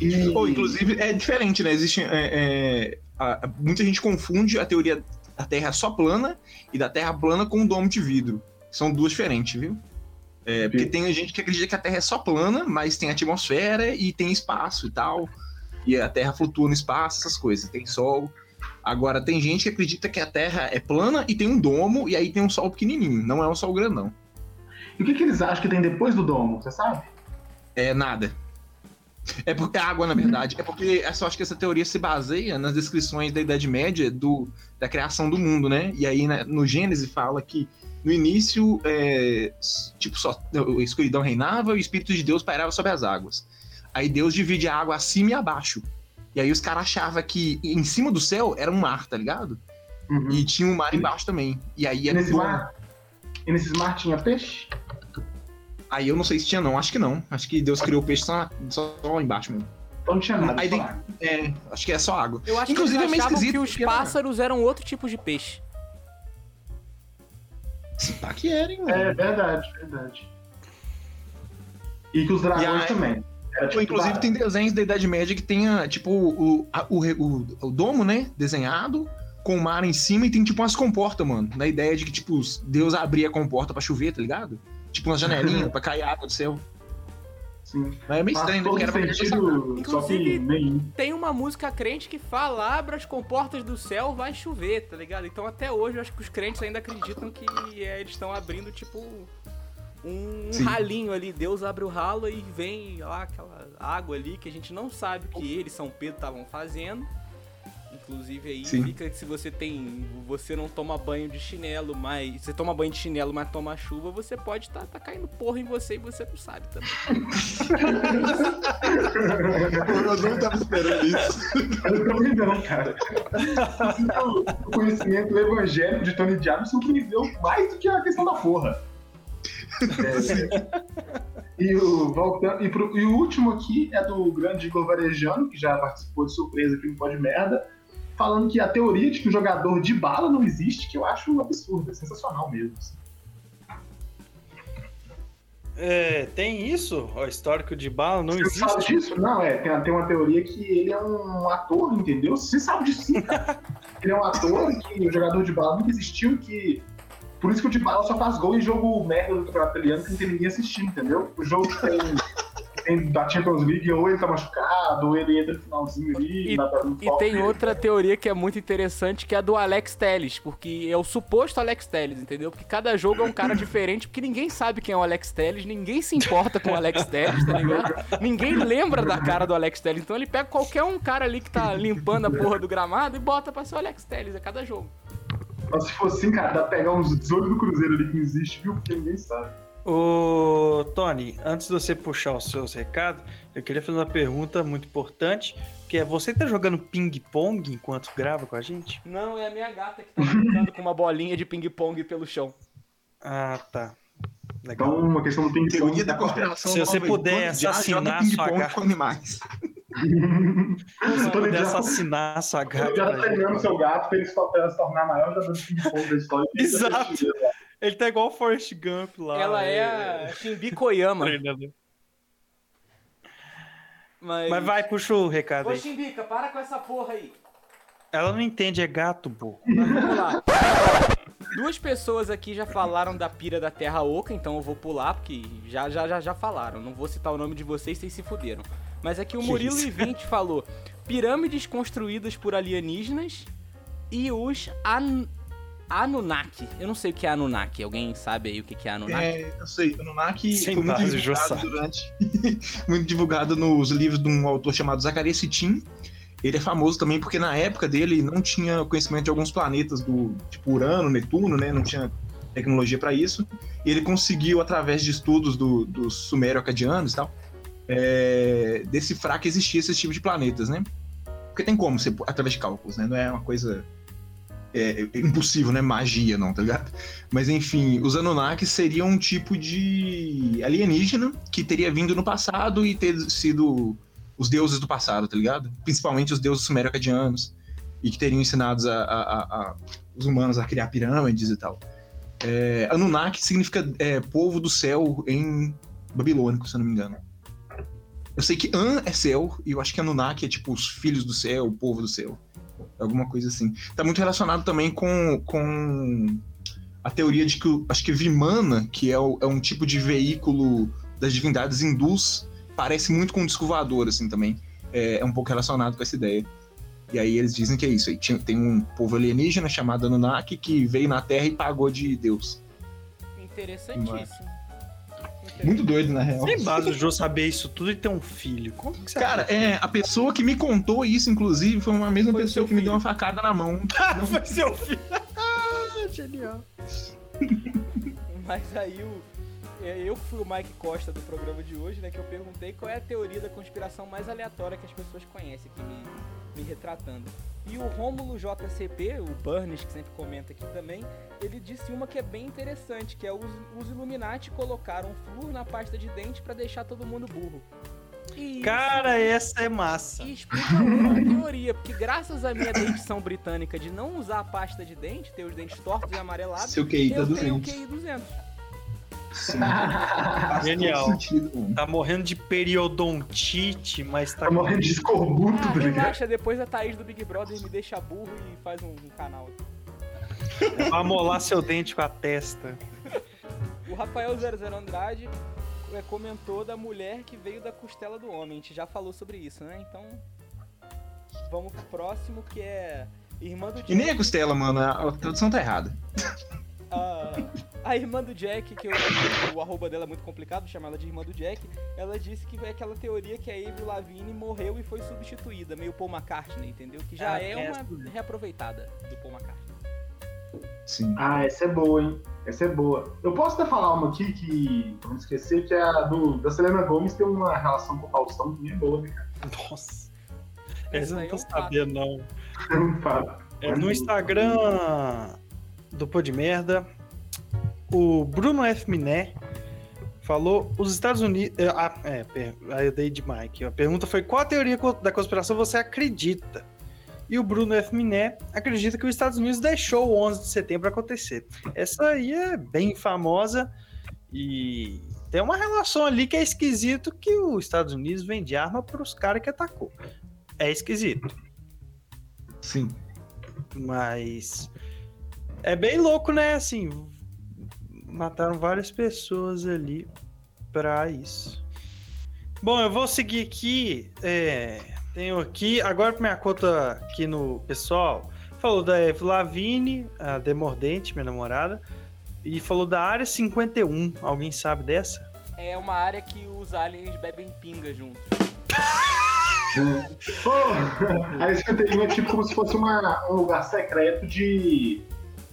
E, Ou, inclusive, é diferente, né? Existe. é, é, a- muita gente confunde a teoria da Terra só plana e da Terra plana com o domo de vidro. São duas diferentes, viu? É, porque tem gente que acredita que a Terra é só plana, mas tem atmosfera e tem espaço e tal. E a Terra flutua no espaço, essas coisas. Tem sol. Agora, tem gente que acredita que a Terra é plana e tem um domo, e aí tem um sol pequenininho. Não é um sol grandão. e o que, que eles acham que tem depois do domo? Você sabe? É nada. É porque é água, na verdade. É porque eu só acho que essa teoria se baseia nas descrições da Idade Média do, da criação do mundo, né? E aí né, no Gênesis fala que no início, é, tipo, só a escuridão reinava e o Espírito de Deus pairava sobre as águas. Aí Deus divide a água acima e abaixo. E aí os caras achavam que em cima do céu era um mar, tá ligado? Uhum. E tinha um mar embaixo também. E aí E era nesse mar, e nesses mar tinha peixe? Aí eu não sei se tinha, não. Acho que não. Acho que Deus criou o peixe só, só, só embaixo mesmo. Então não tinha nada. Aí tem-. É, acho que é só água. Eu acho Inclusive, que é eles meio achavam esquisito, que os pássaros eram outro tipo de peixe. Se pá que era, hein, mano. É verdade, verdade. E que os dragões E a- também. Era tipo inclusive tem desenhos da Idade Média que tem, ah, tipo, o, a- o, o, o domo, né, desenhado, com o mar em cima e tem, tipo, umas comportas, mano. Na ideia de que, tipo, Deus abria a comporta pra chover, tá ligado? Tipo umas janelinhas pra cair água do céu. Sim. Mas é meio estranho, né? Porque era pra sentido, só que Inclusive- nem. Tem uma música crente que fala, abra as comportas do céu, vai chover, tá ligado? Então até hoje eu acho que os crentes ainda acreditam que é, eles estão abrindo, tipo, um Sim. ralinho ali. Deus abre o ralo e vem lá aquela água ali que a gente não sabe o que eles, São Pedro, estavam fazendo. Inclusive aí Sim. fica que se você tem. Você não toma banho de chinelo, mas. Você toma banho de chinelo, mas toma chuva, você pode estar tá, caindo porra em você e você não sabe também. Eu não tava esperando isso. Eu também não, cara. o conhecimento evangélico de Tony Diabo surpreendeu mais do que a questão da porra. É, e, o, voltando, e, pro- e o último aqui é do grande Igor Varejano, que já participou de surpresa aqui no Pode Merda, falando que a teoria de que o jogador de bala não existe, que eu acho um absurdo, é sensacional mesmo. assim. É, tem isso? O histórico de bala não Você sabe existe. disso? Não, é. Tem, tem uma teoria que ele é um ator, entendeu? Você sabe disso sim, cara. ele é um ator que o jogador de bala nunca existiu, que. Por isso que o de bala só faz gol em jogo merda do campeonato italiano que não tem ninguém assistindo, entendeu? O jogo que tem da Champions League, ou ele tá machucado, ou ele entra no finalzinho ali, E- no E tem dele. outra teoria que é muito interessante, que é a do Alex Telles, porque é o suposto Alex Telles, entendeu? Porque cada jogo é um cara diferente, porque ninguém sabe quem é o Alex Telles, ninguém se importa com o Alex Telles, tá ligado? Ninguém lembra da cara do Alex Telles, então ele pega qualquer um cara ali que tá limpando a porra do gramado e bota pra ser o Alex Telles a cada jogo. Mas se fosse assim, cara, dá pra pegar uns 18 do Cruzeiro ali que não existe, viu? Porque ninguém sabe. Ô, Tony, antes de você puxar os seus recados, eu queria fazer uma pergunta muito importante, que é, você tá jogando ping-pong enquanto grava com a gente? Não, é a minha gata que tá brincando com uma bolinha de ping-pong pelo chão. Ah, tá. Legal. Então, uma questão do ping-pong. Teoria da conspiração. Se você puder assassinar joga a ping-pong sua garra. com animais. Se Tony puder assassinar a sua gata. já treinando seu gato pra ele se tornar a maior jogador de ping-pong da história. Exato. Ele tá igual o Forrest Gump lá. Ela é a Shimbi Koyama. Mas, Mas vai, puxa o recado Ô aí. Shimbica, para com essa porra aí. Ela não entende, é gato, pô. Mas vamos lá. Duas pessoas aqui já falaram da pira da Terra Oca, então eu vou pular, porque já, já, já, já falaram. Não vou citar o nome de vocês, vocês se fuderam. Mas aqui o Que Murilo isso? I20 falou: pirâmides construídas por alienígenas e os An Anunnaki. Eu não sei o que é Anunnaki. Alguém sabe aí o que é Anunnaki? É, eu sei, Anunnaki Sem foi muito divulgado durante. muito divulgado nos livros de um autor chamado Zacarias Sitchin. Ele é famoso também porque na época dele não tinha conhecimento de alguns planetas do tipo Urano, Netuno, né? Não tinha tecnologia para isso. E ele conseguiu, através de estudos do- dos sumério-acadianos e tal, é, decifrar que existia esse tipo de planetas, né? Porque tem como, ser através de cálculos, né? Não é uma coisa é, impossível, né? Magia, não, tá ligado? Mas enfim, os Anunnaki seriam um tipo de alienígena que teria vindo no passado e ter sido os deuses do passado, tá ligado? Principalmente os deuses sumério-acadianos e que teriam ensinado a- a- a- os humanos a criar pirâmides e tal. É, Anunnaki significa é, povo do céu em babilônico, se eu não me engano. Eu sei que An é céu e eu acho que Anunnaki é tipo os filhos do céu, o povo do céu. Alguma coisa assim. Tá muito relacionado também com, com a teoria de que acho que Vimana, que é, o- é um tipo de veículo das divindades hindus, parece muito com um disco voador, assim, também. É, é um pouco relacionado com essa ideia. E aí eles dizem que é isso. Aí tem um povo alienígena chamado Anunnaki que veio na Terra e pagou de Deus. Interessantíssimo. Muito doido, na real. Sem base o Jô saber isso tudo e ter um filho. Como que você Cara, é, a pessoa que me contou isso, inclusive, foi uma mesma Foi pessoa seu que me filho. deu uma facada na mão. Vai ser o filho. Genial. Mas aí o. é, Eu que fui o Mike Costa do programa de hoje, né? Que eu perguntei qual é a teoria da conspiração mais aleatória que as pessoas conhecem, aqui me, me retratando. E o Rômulo JCP, o Burns, que sempre comenta aqui também, ele disse uma que é bem interessante, que é os, os Illuminati colocaram flúor na pasta de dente pra deixar todo mundo burro. E Cara, essa é massa. e explica uma teoria, porque graças à minha dentição britânica de não usar a pasta de dente, ter os dentes tortos e amarelados, Seu QI tá eu tenho o 200. QI 200. Faz Genial. sentido. Tá morrendo de periodontite, mas tá. Tá morrendo de escorbuto, Ah, tá relaxa, depois a Thaís do Big Brother me deixa burro e faz um, um canal aqui. Vai molar seu dente com a testa. O Rafael 00 Andrade é, comentou da mulher que veio da costela do homem. A gente já falou sobre isso, né? Então, vamos pro próximo, que é irmã do E nem a costela, mano. A tradução tá errada. A, a irmã do Jack, que eu, o arroba dela é muito complicado, chamar ela de irmã do Jack, ela disse que é aquela teoria que a Avril Lavigne morreu e foi substituída, meio Paul McCartney, entendeu? Que já Ah, é essa, uma né? reaproveitada do Paul McCartney. Sim. Ah, essa é boa, hein? Essa é boa. Eu posso até falar uma aqui que, pra não esquecer, que é a do, da Selena Gomes tem uma relação com o Faustão que é boa, né, cara? Nossa. Essa Essa eu não é tô um sabendo, não. Eu não falo. É, no Instagram do Pô de Merda, o Bruno F. Miné falou: os Estados Unidos. é, Ah, é, aí eu dei de Mike. A pergunta foi: qual a teoria da conspiração você acredita? E o Bruno F. Miné acredita que os Estados Unidos deixou o 11 de setembro acontecer. Essa aí é bem famosa e tem uma relação ali que é esquisito que os Estados Unidos vende arma para os caras que atacou. É esquisito. Sim. Mas é bem louco, né? Assim, mataram várias pessoas ali pra isso. Bom, eu vou seguir aqui. é, tenho aqui, agora pra minha conta aqui no pessoal. Falou da Eve Lavigne, a Demordente, minha namorada. E falou da Área 51. Alguém sabe dessa? É uma área que os aliens bebem pinga junto. Pô, a escutelinha é tipo como se fosse uma, um lugar secreto de,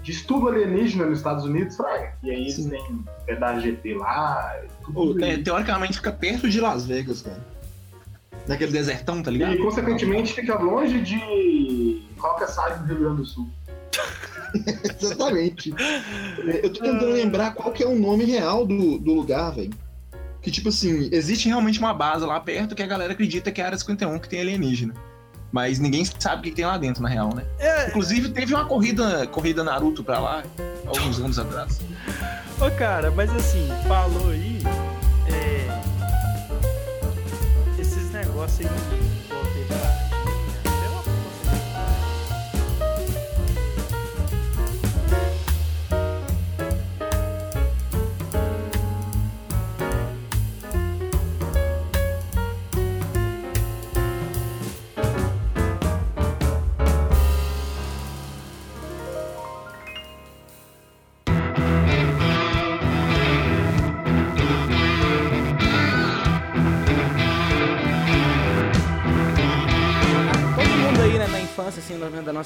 de estudo alienígena nos Estados Unidos, Fraga. E aí eles Sim. têm pedaço GT lá. Pô, isso. te- teoricamente fica perto de Las Vegas, cara. Naquele desertão, tá ligado? E, consequentemente, fica longe de qualquer side do Rio Grande do Sul. Exatamente. Eu tô tentando lembrar qual que é o nome real do, do lugar, velho. Que, tipo assim, existe realmente uma base lá perto que a galera acredita que é a área 51 que tem alienígena. Mas ninguém sabe o que tem lá dentro, na real, né? É, Inclusive, teve uma corrida, corrida Naruto pra lá, alguns anos atrás. Ô, cara, mas assim, falou aí. É. Esses negócios aí.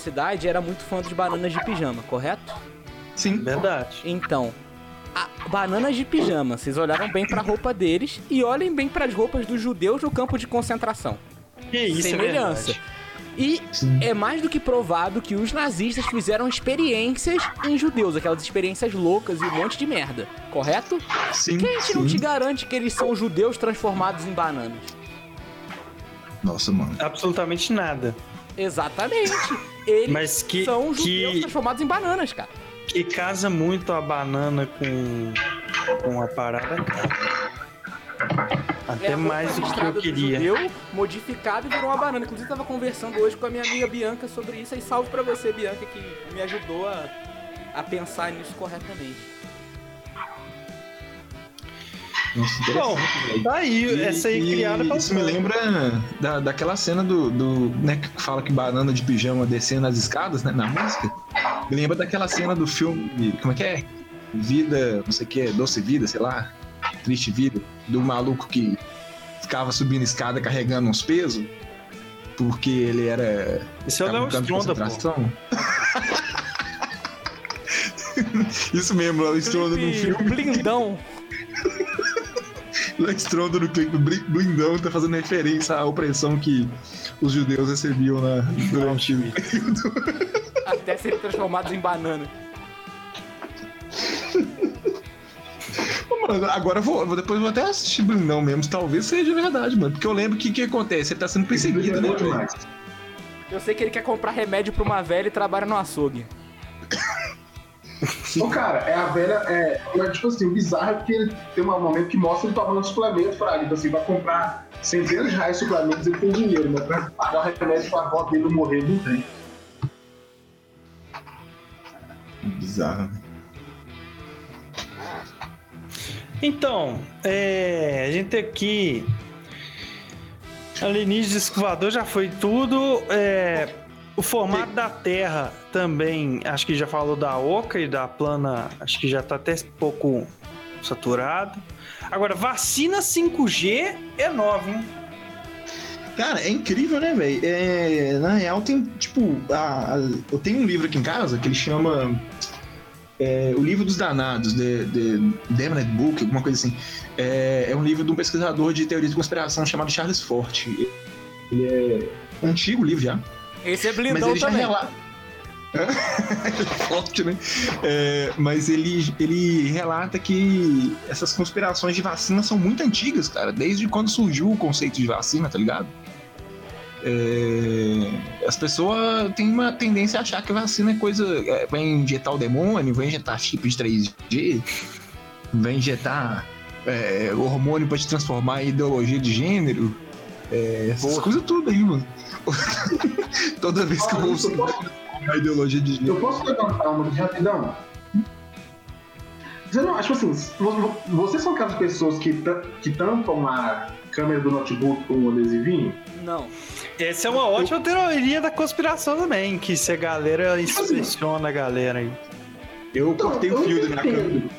Assim, no- da nossa idade, era muito fã dos bananas de pijama, correto? Sim. Verdade. Então, a- bananas de pijama, vocês olharam bem pra roupa deles e olhem bem pras roupas dos judeus no campo de concentração. Que isso, é Semelhança. verdade. E Sim. é mais do que provado que os nazistas fizeram experiências em judeus, aquelas experiências loucas e um monte de merda, correto? Sim. Quem que não sim. te garante que eles são judeus transformados em bananas? Nossa, mano. Absolutamente nada. Exatamente. Eles Mas que, são judeus que, transformados em bananas, cara. que casa muito a banana com, com a parada, cara. Até É mais do que eu queria. Judeu modificado e virou uma banana. Inclusive, tava conversando hoje com a minha amiga Bianca sobre isso. E salve pra você, Bianca, que me ajudou a, a pensar nisso corretamente. Nossa, Bom. Tá aí, E- essa aí e criada pra Isso me lembra da, daquela cena do, do. né, que fala que banana de pijama descendo as escadas, né? Na música. Me lembra daquela cena do filme. Como é que é? Vida, não sei o que, Doce Vida, sei lá. Triste Vida. Do maluco que ficava subindo escada carregando uns pesos. Porque ele era. Esse é o Léo Stronda, pô. Isso mesmo, Léo Stronda no filme. Blindão. Léo Stronda no clipe Blindão tá fazendo referência à opressão que os judeus recebiam na, durante o período. até serem transformados em banana. Mano, agora eu vou, depois eu vou até assistir Blindão mesmo, talvez seja verdade, mano. Porque eu lembro que o que acontece? Ele tá sendo perseguido, né. Eu sei que ele quer comprar remédio pra uma velha e trabalha no açougue. Ô, cara, é a velha. É, é, tipo assim, o bizarro é porque ele tem um momento que mostra ele tomando suplemento, Fraga. Então, assim, vai comprar centenas de reais de suplementos ele tem dinheiro, né? Pra pagar remédio pra avó dele não morrer, não tem. Bizarro. Então, é, a gente tem aqui. Alienígena escovador já foi tudo. É, o formato da Terra também, acho que já falou da Oca e da plana, acho que já tá até um pouco saturado. Agora, vacina 5G é nova, hein? Cara, é incrível, né, velho? É, na real, tem, tipo, a, a- eu tenho um livro aqui em casa que ele chama é, O Livro dos Danados, The, The Damned Book, alguma coisa assim. É, é um livro de um pesquisador de teorias de conspiração chamado Charles Fort. Ele é antigo livro já. Esse é Mas blindão ele já também. relata. Forte, né? É, mas ele, ele relata que essas conspirações de vacina são muito antigas, cara. Desde quando surgiu o conceito de vacina, tá ligado? É, as pessoas têm uma tendência a achar que vacina é coisa. é, vai injetar o demônio, vai injetar chip de 3G, vai injetar é, hormônio pra te transformar em ideologia de gênero. É, essas coisas tudo aí, mano. Toda vez que eu ouço posso- a ideologia de gênero. Eu posso levantar uma aqui rapidão? Você não, acho assim, vo- vo- vocês são aquelas pessoas que, que tampam a câmera do notebook com um adesivinho? Não. Essa é uma ótima teoria da conspiração também, que se a galera inspeciona a galera aí. Eu cortei o eu fio da minha câmera. entendo.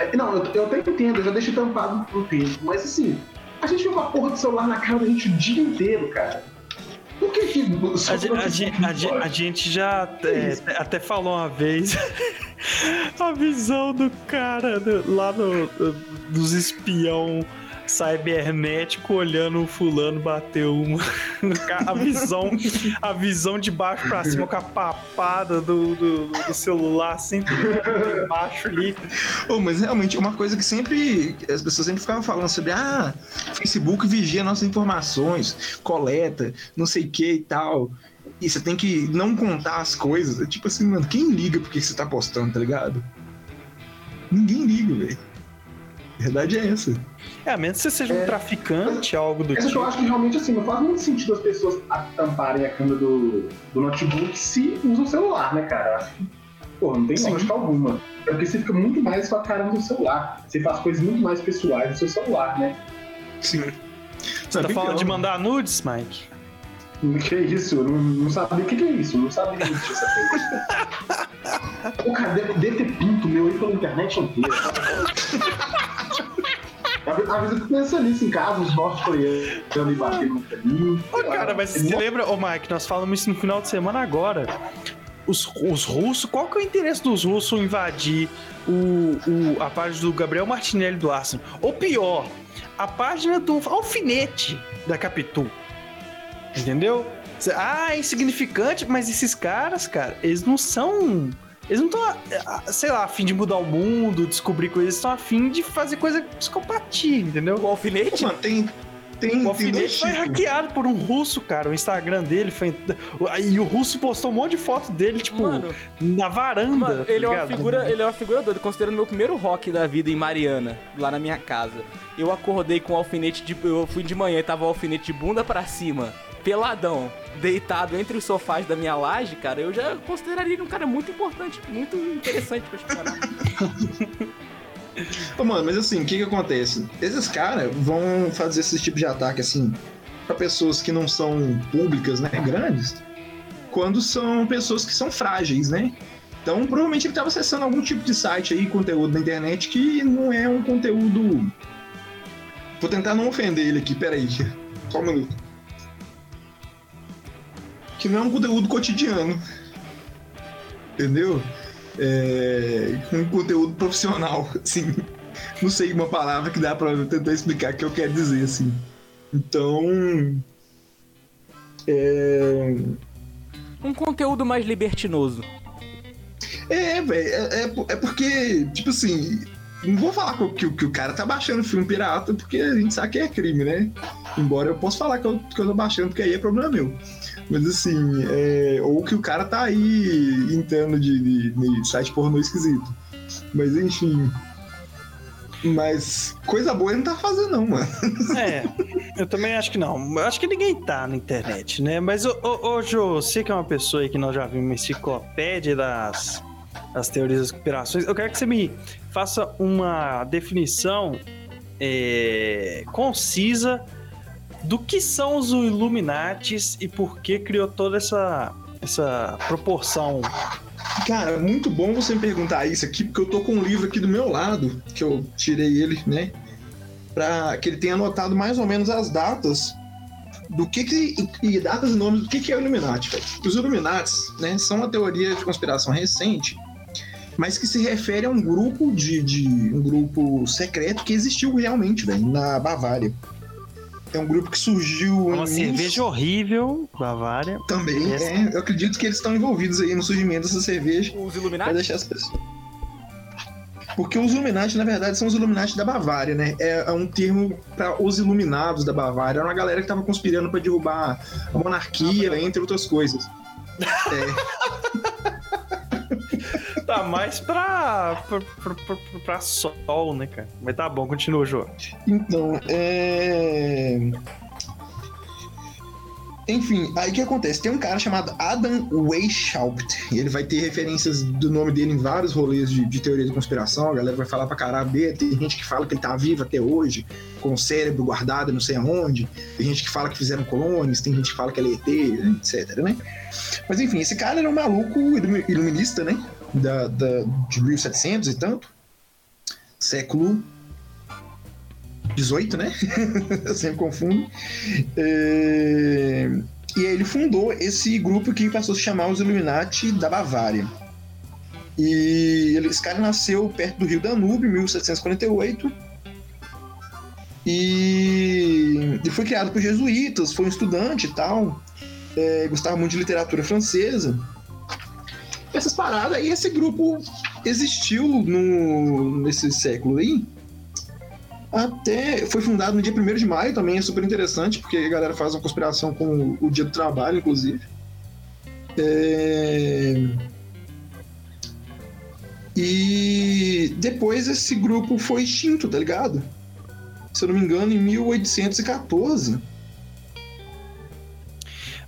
É, Não, eu, eu até entendo, eu já deixei tampado por um tempo, mas assim, a gente fica com a porra do celular na cara da gente o dia inteiro, cara. Por que que A, a a a gente já é, até falou uma vez a visão do cara do- lá no, dos espião cybernético olhando o fulano bater uma. A visão, a visão de baixo pra cima com a papada do, do, do celular sempre embaixo ali. Oh, mas realmente, uma coisa que sempre. As pessoas sempre ficavam falando sobre. Ah, Facebook vigia nossas informações, coleta, não sei o que e tal. E você tem que não contar as coisas. É Tipo assim, mano, quem liga porque você tá postando, tá ligado? Ninguém liga, velho. Verdade é essa. É, a menos que você seja um É. traficante, algo do que eu tipo. acho que realmente assim, não faz muito sentido as pessoas a- tamparem a câmera do, do notebook se usam o celular, né, cara? Eu acho que, pô, não tem Sim. lógica alguma. É porque você fica muito mais com a cara no seu celular. Você faz coisas muito mais pessoais no seu celular, né? Sim. Você tá falando de mandar nudes, Mike? Que é isso? Eu não, não sabia o que, que é isso. Eu não sabia que existia essa coisa. Pô, cara, deve, deve ter pinto meu aí pela internet inteira. Às vezes eu pensando nisso em casa, os norte-coreanos ali batendo no caminho. Ô, cara, mas você lembra, ô Mike, nós falamos isso no final de semana agora. Os, os russos, qual que é o interesse dos russos invadir o, o- a página do Gabriel Martinelli do Arsenal? Ou pior, a página do Alfinete da Capitu. Entendeu? Ah, é insignificante, mas esses caras, cara, eles não são. Eles não estão, sei lá, a fim de mudar o mundo, descobrir coisas, eles estão a fim de fazer coisa psicopatia, entendeu? O alfinete? Mano, tem. Tem, O alfinete foi tipos. hackeado por um russo, cara. O Instagram dele foi. E o russo postou um monte de foto dele, tipo, Mano, na varanda. Mano, tá ele é uma figura, ele é uma figura doida, considerando meu primeiro rock da vida em Mariana, lá na minha casa. Eu acordei com o alfinete de eu fui de manhã e tava o alfinete de bunda pra cima, peladão, deitado entre os sofás da minha laje, cara. Eu já consideraria ele um cara muito importante, muito interessante pra explorar. Ô, mano, mas assim, o que que acontece? Esses caras vão fazer esse tipo de ataque, assim, pra pessoas que não são públicas, né, grandes, quando são pessoas que são frágeis, né? Então, provavelmente ele tava acessando algum tipo de site aí, conteúdo na internet, que não é um conteúdo... Vou tentar não ofender ele aqui, peraí. Só um minuto. Que não é um conteúdo cotidiano. Entendeu? É, um conteúdo profissional, assim. Não sei uma palavra que dá pra eu tentar explicar o que eu quero dizer, assim. Então. É, Um conteúdo mais libertinoso. é velho, é, é, é porque, tipo assim, não vou falar que, que o cara tá baixando filme pirata, porque a gente sabe que é crime, né? Embora eu possa falar que eu, que eu tô baixando, porque aí é problema meu. Mas assim, é, ou que o cara tá aí entrando de, de, de site pornô esquisito. Mas enfim. Mas coisa boa ele não tá fazendo, não, mano. É, eu também acho que não. Eu acho que ninguém tá na internet, né? Mas, Jô, você que é uma pessoa aí que nós já vimos enciclopédia das, das teorias das conspirações, eu quero que você me faça uma definição é, concisa do que são os Illuminates e por que criou toda essa, essa proporção. Cara, muito bom você me perguntar isso aqui, porque eu tô com um livro aqui do meu lado, que eu tirei ele, né? Pra que ele tenha anotado mais ou menos as datas do que que. e datas e nomes do que que é o Illuminati, velho. Os Illuminates, né, são uma teoria de conspiração recente, mas que se refere a um grupo de, de um grupo secreto que existiu realmente, velho, na Bavária. É um grupo que surgiu Uma em cerveja horrível, Bavária. também. Essa- É, eu acredito que eles estão envolvidos aí no surgimento dessa cerveja Os pra Illuminati? deixar as pessoas. Porque os Illuminati, na verdade, são os Illuminati da Bavária, né? É, é um termo para os Iluminados da Bavária. Era uma galera que tava conspirando para derrubar a monarquia, entre outras coisas. Tá mais pra, pra, pra, pra, sol, né, cara? Mas tá bom, continua, Jô. Então, é. Enfim, aí o que acontece? Tem um cara chamado Adam Weishaupt. E ele vai ter referências do nome dele em vários rolês de, de teoria da conspiração. A galera vai falar pra caralho. Tem gente que fala que ele tá vivo até hoje, com o cérebro guardado não sei aonde. Tem gente que fala que fizeram clones. Tem gente que fala que ele é ET, etc, né? Mas enfim, esse cara era um maluco ilumi- iluminista, né? Da, da, de 1700 e tanto. Século 18, né? Eu sempre confundo. É, E aí ele fundou esse grupo que passou a se chamar os Illuminati da Bavária. E ele- esse cara nasceu perto do rio Danúbio, em 1748. E ele foi criado por jesuítas, foi um estudante e tal. É, gostava muito de literatura francesa. Essas paradas, aí esse grupo existiu no, nesse século aí. Até foi fundado no dia 1 de maio, também é super interessante, porque a galera faz uma conspiração com o dia do trabalho, inclusive. É... E depois esse grupo foi extinto, tá ligado? Se eu não me engano, em 1814.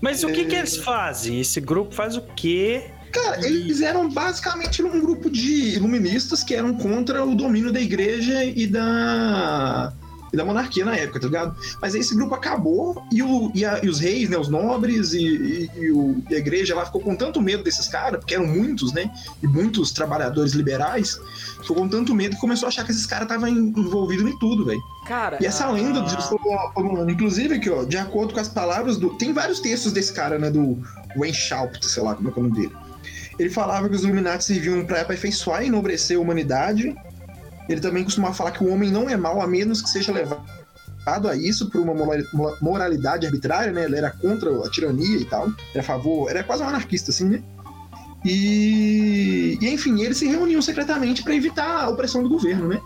Mas o que É. que eles fazem? Esse grupo faz o quê? Cara, eles eram basicamente um grupo de iluministas que eram contra o domínio da igreja e da, e da monarquia na época, tá ligado? Mas aí esse grupo acabou e, o, e, a- e os reis, né, os nobres e, e- o- e a igreja lá ficou com tanto medo desses caras, porque eram muitos, né? E muitos trabalhadores liberais, ficou com tanto medo que começou a achar que esses caras estavam envolvidos em tudo, velho. Cara, E essa ah, lenda de inclusive aqui, ó, de acordo com as palavras do. Tem vários textos desse cara, né? Do Wayne Schaupt, sei lá como é que é o nome dele. Ele falava que os Illuminati serviam para aperfeiçoar e enobrecer a humanidade. Ele também costumava falar que o homem não é mau a menos que seja levado a isso por uma mora- mo- moralidade arbitrária, né? Ele era contra a tirania e tal. Era a favor. Era quase um anarquista, assim, né? E, e enfim, eles se reuniam secretamente para evitar a opressão do governo, né?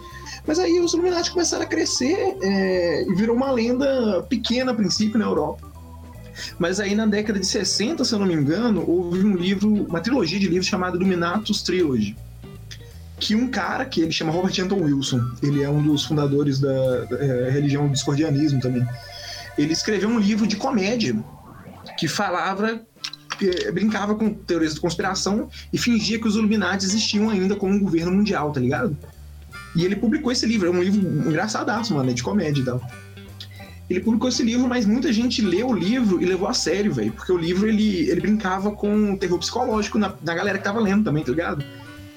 Mas aí os Illuminati começaram a crescer é, e virou uma lenda pequena a princípio na Europa. Mas aí na década de 60, se eu não me engano, houve um livro, uma trilogia de livros chamada Illuminatus Trilogy. Que um cara, que ele chama Robert Anton Wilson, ele é um dos fundadores da, é, religião do discordianismo também. Ele escreveu um livro de comédia que falava, que brincava com teorias de conspiração e fingia que os Illuminati existiam ainda como um governo mundial, tá ligado? E ele publicou esse livro, é um livro engraçadaço, mano, é de comédia e tal. Ele publicou esse livro, mas muita gente leu o livro e levou a sério, velho. Porque o livro, ele, ele brincava com o terror psicológico na, na galera que tava lendo também, tá ligado?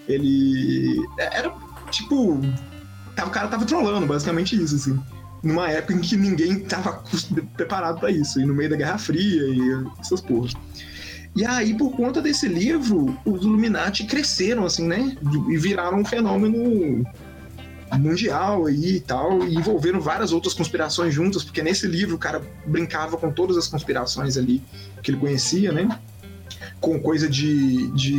Ele... Era, tipo... O cara tava trolando, basicamente isso, assim. Numa época em que ninguém tava preparado pra isso. E no meio da Guerra Fria e essas porras. E aí, por conta desse livro, os Illuminati cresceram, assim, né? E viraram um fenômeno mundial aí e tal, e envolveram várias outras conspirações juntas, porque nesse livro o cara brincava com todas as conspirações ali que ele conhecia, né? Com coisa de, de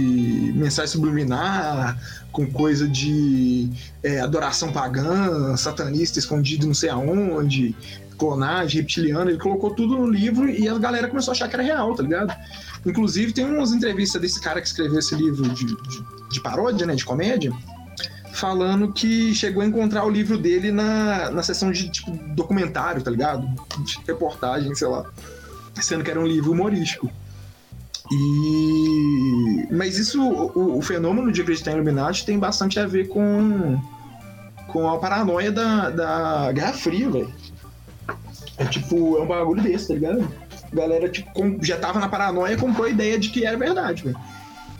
mensagem subliminar, com coisa de é, adoração pagã, satanista escondido não sei aonde, clonagem, reptiliana, ele colocou tudo no livro e a galera começou a achar que era real, tá ligado? Inclusive tem umas entrevistas desse cara que escreveu esse livro de, de, de paródia, né, de comédia, falando que chegou a encontrar o livro dele na, na sessão de tipo, documentário, tá ligado? De reportagem, sei lá. Sendo que era um livro humorístico. E. Mas isso, o, o fenômeno de acreditar em Illuminati tem bastante a ver com com a paranoia da, da Guerra Fria, velho. É tipo, é um bagulho desse, tá ligado? A galera, tipo, já tava na paranoia e comprou a ideia de que era verdade, velho.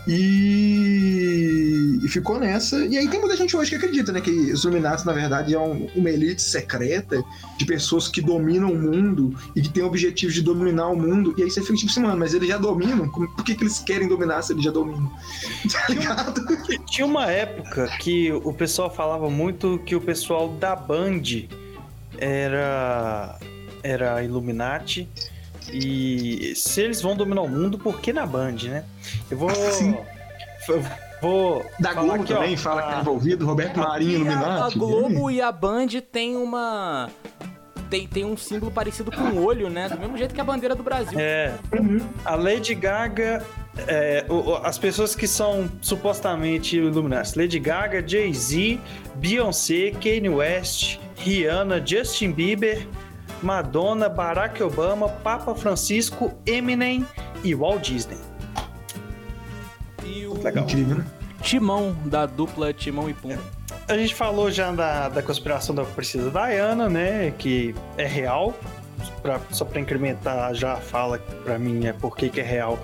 E... e ficou nessa. E aí tem muita gente hoje que acredita, né? Que os Illuminati, na verdade, é um- uma elite secreta de pessoas que dominam o mundo e que tem o objetivo de dominar o mundo. E aí você fica tipo assim, mano, mas eles já dominam? Por que, que eles querem dominar se eles já dominam? Tá ligado? Tinha uma época que o pessoal falava muito que o pessoal da Band era era Illuminati e se eles vão dominar o mundo, por que na Band, né? Eu vou Sim. eu vou Da falar Globo aqui, ó, também fala que tá a- envolvido, Roberto Marinho, E a, a. Globo e a Band tem uma. Tem, tem um símbolo parecido com o olho, né? Do mesmo jeito que a bandeira do Brasil. É, a Lady Gaga, é, o- o- as pessoas que são supostamente Illuminati, Lady Gaga, Jay-Z, Beyoncé, Kanye West, Rihanna, Justin Bieber, Madonna, Barack Obama, Papa Francisco, Eminem e Walt Disney. E o Legal. Incrível, né? Timão da dupla Timão e Pumba. A gente falou já da, da conspiração da Princesa Diana, né? Que é real. Pra- só pra incrementar já a fala pra mim é por que que é real.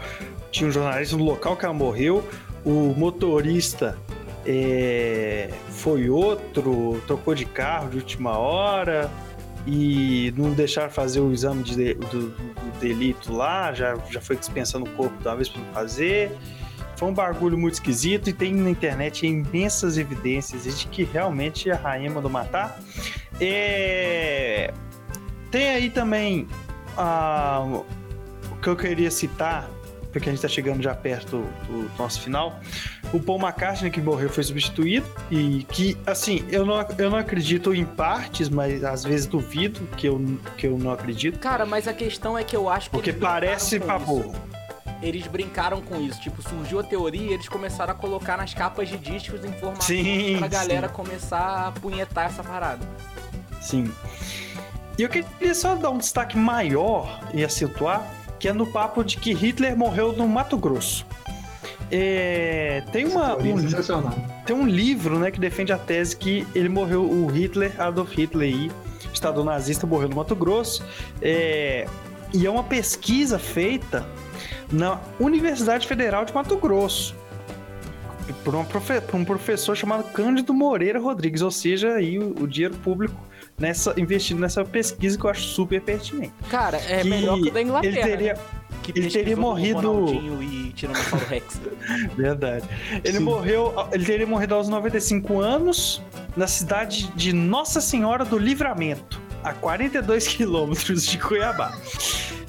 Tinha um jornalista no local que ela morreu. O motorista é, foi outro, trocou de carro de última hora e não deixaram fazer o exame de, do, do delito lá, já, já foi dispensando o corpo uma vez não fazer. Foi um bagulho muito esquisito e tem na internet imensas evidências de que realmente a rainha mandou matar. É... Tem aí também o que eu queria citar, porque a gente tá chegando já perto do nosso final. O Paul McCartney que morreu foi substituído e que, assim, eu não, eu não acredito em partes, mas às vezes duvido que eu, que eu não acredito. Cara, mas a questão é que eu acho que. Porque parece pavor. Eles brincaram com isso. Tipo, surgiu a teoria e eles começaram a colocar nas capas de discos informações Sim, pra galera sim. começar a punhetar essa parada. Sim. E eu queria só dar um destaque maior e acentuar, que é no papo de que Hitler morreu no Mato Grosso. É, tem, uma, um, tem um livro né, que defende a tese que ele morreu, o Hitler, Adolf Hitler, aí, Estado nazista, morreu no Mato Grosso. É, e é uma pesquisa feita na Universidade Federal de Mato Grosso. Por, profe- por um professor chamado Cândido Moreira Rodrigues, ou seja, aí o, o dinheiro público nessa, investido nessa pesquisa que eu acho super pertinente. Cara, é Que melhor que o da Inglaterra. Ele teria, né? que ele teria morrido- e Tiranossauro Rex. Verdade. Ele Sim. morreu, ele teria morrido aos 95 anos na cidade de Nossa Senhora do Livramento, a 42 quilômetros de Cuiabá.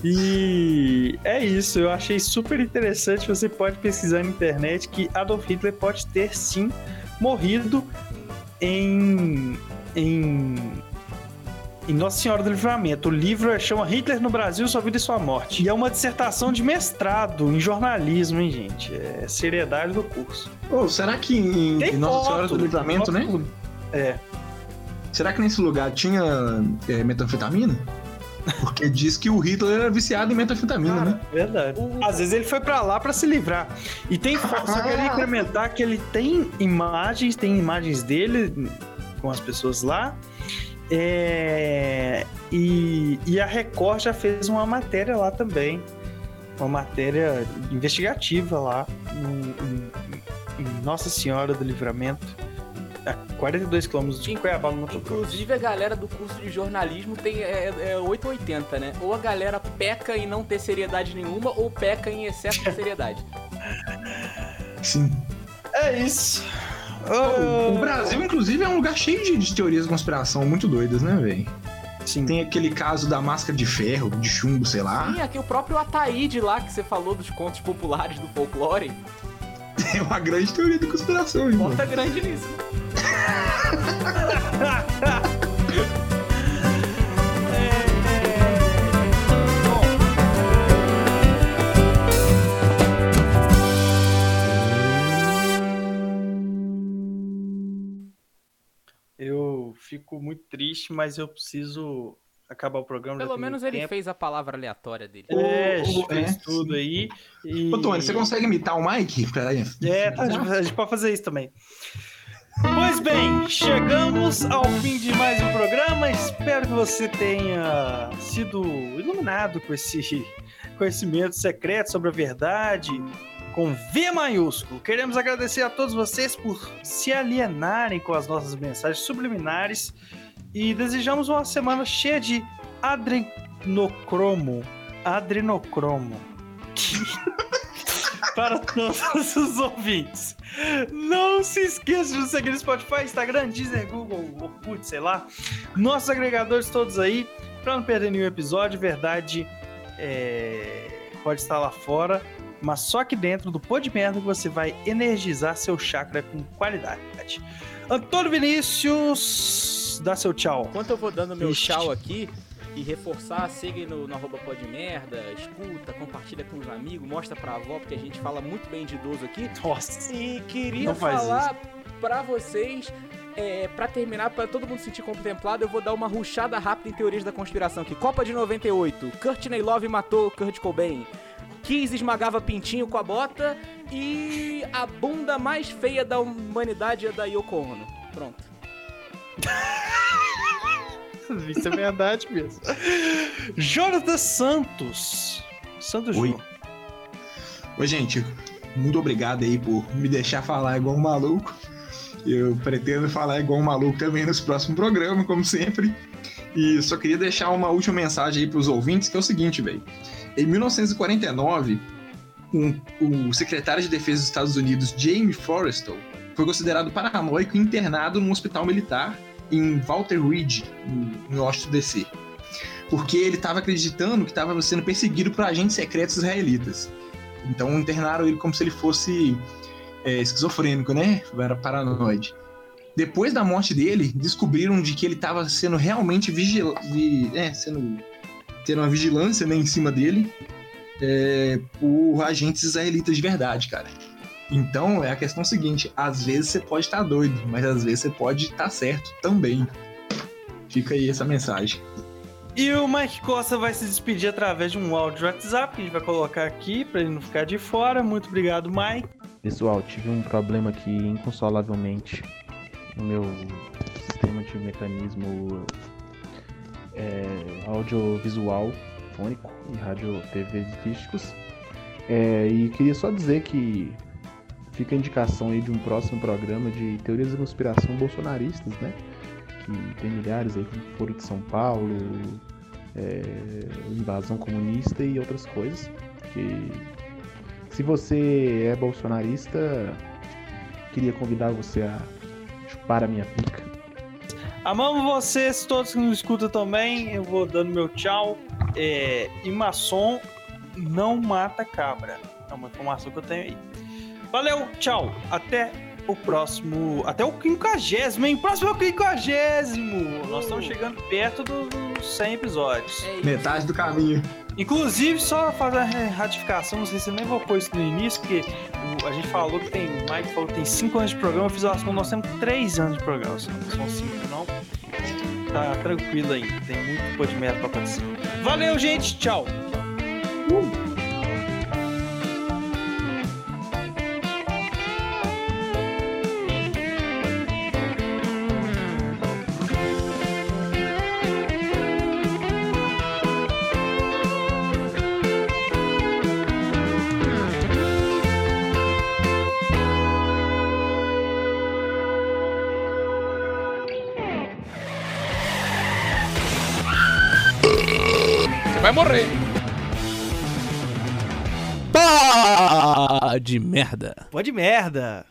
E é isso, eu achei super interessante. Você pode pesquisar na internet que Adolf Hitler pode ter sim morrido em, em, em Nossa Senhora do Livramento. O livro é- chama Hitler no Brasil, Sua Vida e Sua Morte. E é uma dissertação de mestrado em jornalismo, hein, gente? É seriedade do curso. Ô, será que em, em Nossa Senhora do Livramento, né? foto. É. Será que nesse lugar tinha é, metanfetamina? Porque diz que o Hitler era viciado em metanfetamina, né? Verdade. Às vezes ele foi pra lá pra se livrar. E tem foto, só queria incrementar que ele tem imagens, tem imagens dele com as pessoas lá. É, e, e a Record já fez uma matéria lá também. Uma matéria investigativa lá no- em, em Nossa Senhora do Livramento, a 42 quilômetros de Cuiabá, no Mato. Inclusive, a galera do curso de jornalismo tem é, é 880, né? Ou a galera peca em não ter seriedade nenhuma, ou peca em excesso de seriedade. Sim. É isso. O Brasil, inclusive, é um lugar cheio de, de teorias de conspiração muito doidas, né, velho? Sim. Tem aquele caso da máscara de ferro, de chumbo, sei lá. Sim, aqui o próprio Ataíde lá, que você falou dos contos populares do folclore, É uma grande teoria de conspiração, irmão. bota grande nisso. fico muito triste, mas eu preciso acabar o programa. Pelo menos ele tempo. fez a palavra aleatória dele. É, O- o- fez é, tudo aí. E... Ô, Tony, você consegue imitar o Mike? Pera aí. É, tá, a gente pode fazer isso também. Pois bem, chegamos ao fim de mais um programa. Espero que você tenha sido iluminado com esse conhecimento secreto sobre a verdade, com V maiúsculo. Queremos agradecer a todos vocês por se alienarem com as nossas mensagens subliminares e desejamos uma semana cheia de adrenocromo. Adrenocromo. Para todos os ouvintes. Não se esqueça de seguir no Spotify, Instagram, Deezer, Google, Orkut, sei lá. Nossos agregadores todos aí, para não perder nenhum episódio. Verdade é, pode estar lá fora, mas só que dentro do pô de merda que você vai energizar seu chakra com qualidade. Antônio Vinícius, dá seu tchau. Enquanto eu vou dando meu Ixi. tchau aqui e reforçar, siga no, no arroba podmerda, escuta, compartilha com os amigos, mostra pra avó, porque a gente fala muito bem de idoso aqui. Nossa. E queria falar pra vocês, é, para terminar, pra todo mundo se sentir contemplado, eu vou dar uma ruchada rápida em teorias da conspiração aqui. Copa de 98, Courtney Love matou Kurt Cobain. Kiss esmagava pintinho com a bota e a bunda mais feia da humanidade é da Yoko Ono. Pronto. Isso é verdade mesmo. Jonathan Santos. Santos Oi. Júnior. Oi, gente, muito obrigado aí por me deixar falar igual um maluco. Eu pretendo falar igual um maluco também nos próximos programas, como sempre. E só queria deixar uma última mensagem aí pros ouvintes, que é o seguinte, velho. Em 1949, um- o secretário de Defesa dos Estados Unidos, Jamie Forrestal, foi considerado paranoico e internado num hospital militar em Walter Ridge, em Washington DC. Porque ele estava acreditando que estava sendo perseguido por agentes secretos israelitas. Então internaram ele como se ele fosse é, esquizofrênico, né? Era paranoide. Depois da morte dele, descobriram de que ele estava sendo realmente vigilado, é, sendo tendo uma vigilância né, em cima dele é, por agentes israelitas de verdade, cara. Então é a questão seguinte: às vezes você pode estar doido, mas às vezes você pode estar certo também. Fica aí essa mensagem. E o Mike Costa vai se despedir através de um áudio WhatsApp que a gente vai colocar aqui para ele não ficar de fora. Muito obrigado, Mike. Pessoal, tive um problema aqui inconsolavelmente no meu sistema de mecanismo é, audiovisual, fônico e rádio TV dísticos. É, e queria só dizer que fica a indicação aí de um próximo programa de teorias da conspiração bolsonaristas, né? Que tem milhares aí como Foro de São Paulo, é, invasão comunista e outras coisas. Que se você é bolsonarista, queria convidar você a chupar a minha pica. Amamos vocês, todos que nos escutam também. Eu vou dando meu tchau. É, e maçom não mata cabra. É uma informação que eu tenho aí. Valeu, tchau. Até o próximo. Até o quinquagésimo, hein? Próximo é o quinquagésimo. Nós estamos chegando perto do- dos 100 episódios. É. Metade do caminho. Inclusive, só fazer uma ratificação, não sei se você nem evocou isso no início, porque o- a gente falou que tem. O Mike falou que tem 5 anos de programa, eu fiz as contas, nós temos 3 anos de programa, são 5 não. Tá tranquilo aí, tem muito pô de merda pra acontecer. Valeu, gente, tchau! Você morrer. Pá de merda. Pô de merda!